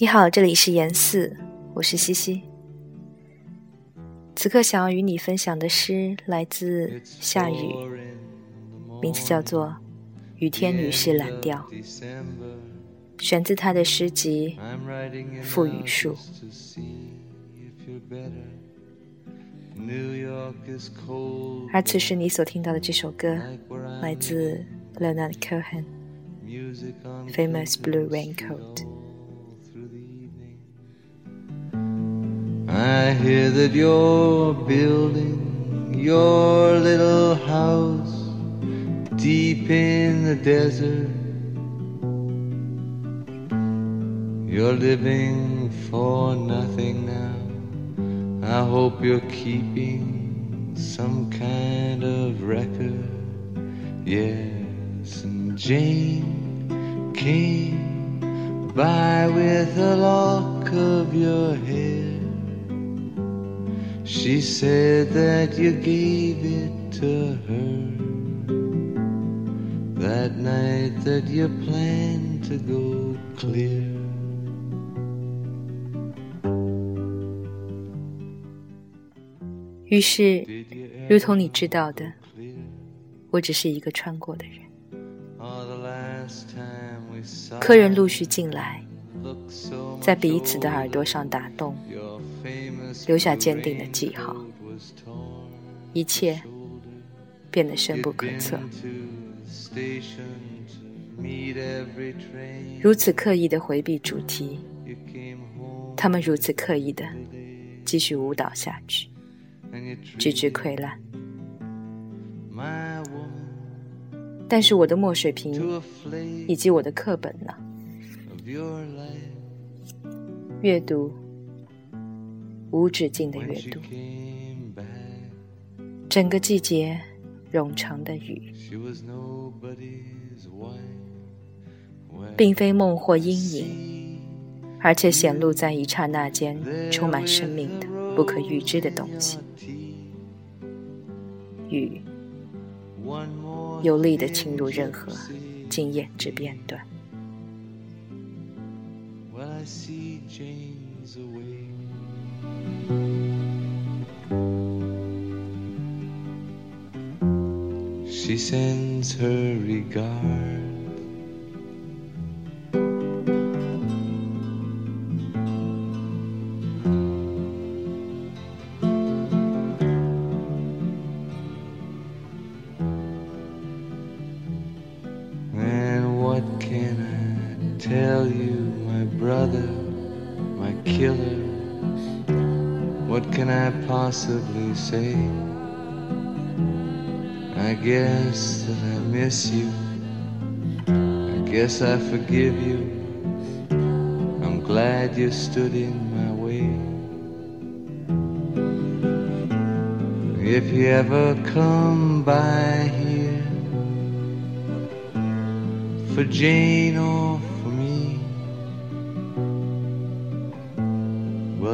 你好，这里是言四，我是西西。此刻想要与你分享的诗来自夏雨，名字叫做《雨天女士蓝调》，选自她的诗集《赋予树》。而此时你所听到的这首歌，来自 Leonard Cohen，《Famous Blue Raincoat》。I hear that you're building your little house deep in the desert. You're living for nothing now. I hope you're keeping some kind of record. Yes, and Jane came by with a lock of your hair. She said that you gave it to her that night that you planned to go clear. 于是，如同你知道的，我只是一个穿过的人。客人陆续进来，在彼此的耳朵上打洞。留下坚定的记号，一切变得深不可测。如此刻意的回避主题，他们如此刻意的继续舞蹈下去，直至溃烂。但是我的墨水瓶以及我的课本呢？阅读。无止境的阅读，整个季节冗长的雨，并非梦或阴影，而且显露在一刹那间充满生命的不可预知的东西。雨有力的侵入任何经验之片段。She sends her regard. And what can I tell you, my brother, my killer? What can I possibly say? I guess that I miss you. I guess I forgive you. I'm glad you stood in my way. If you ever come by here for Jane or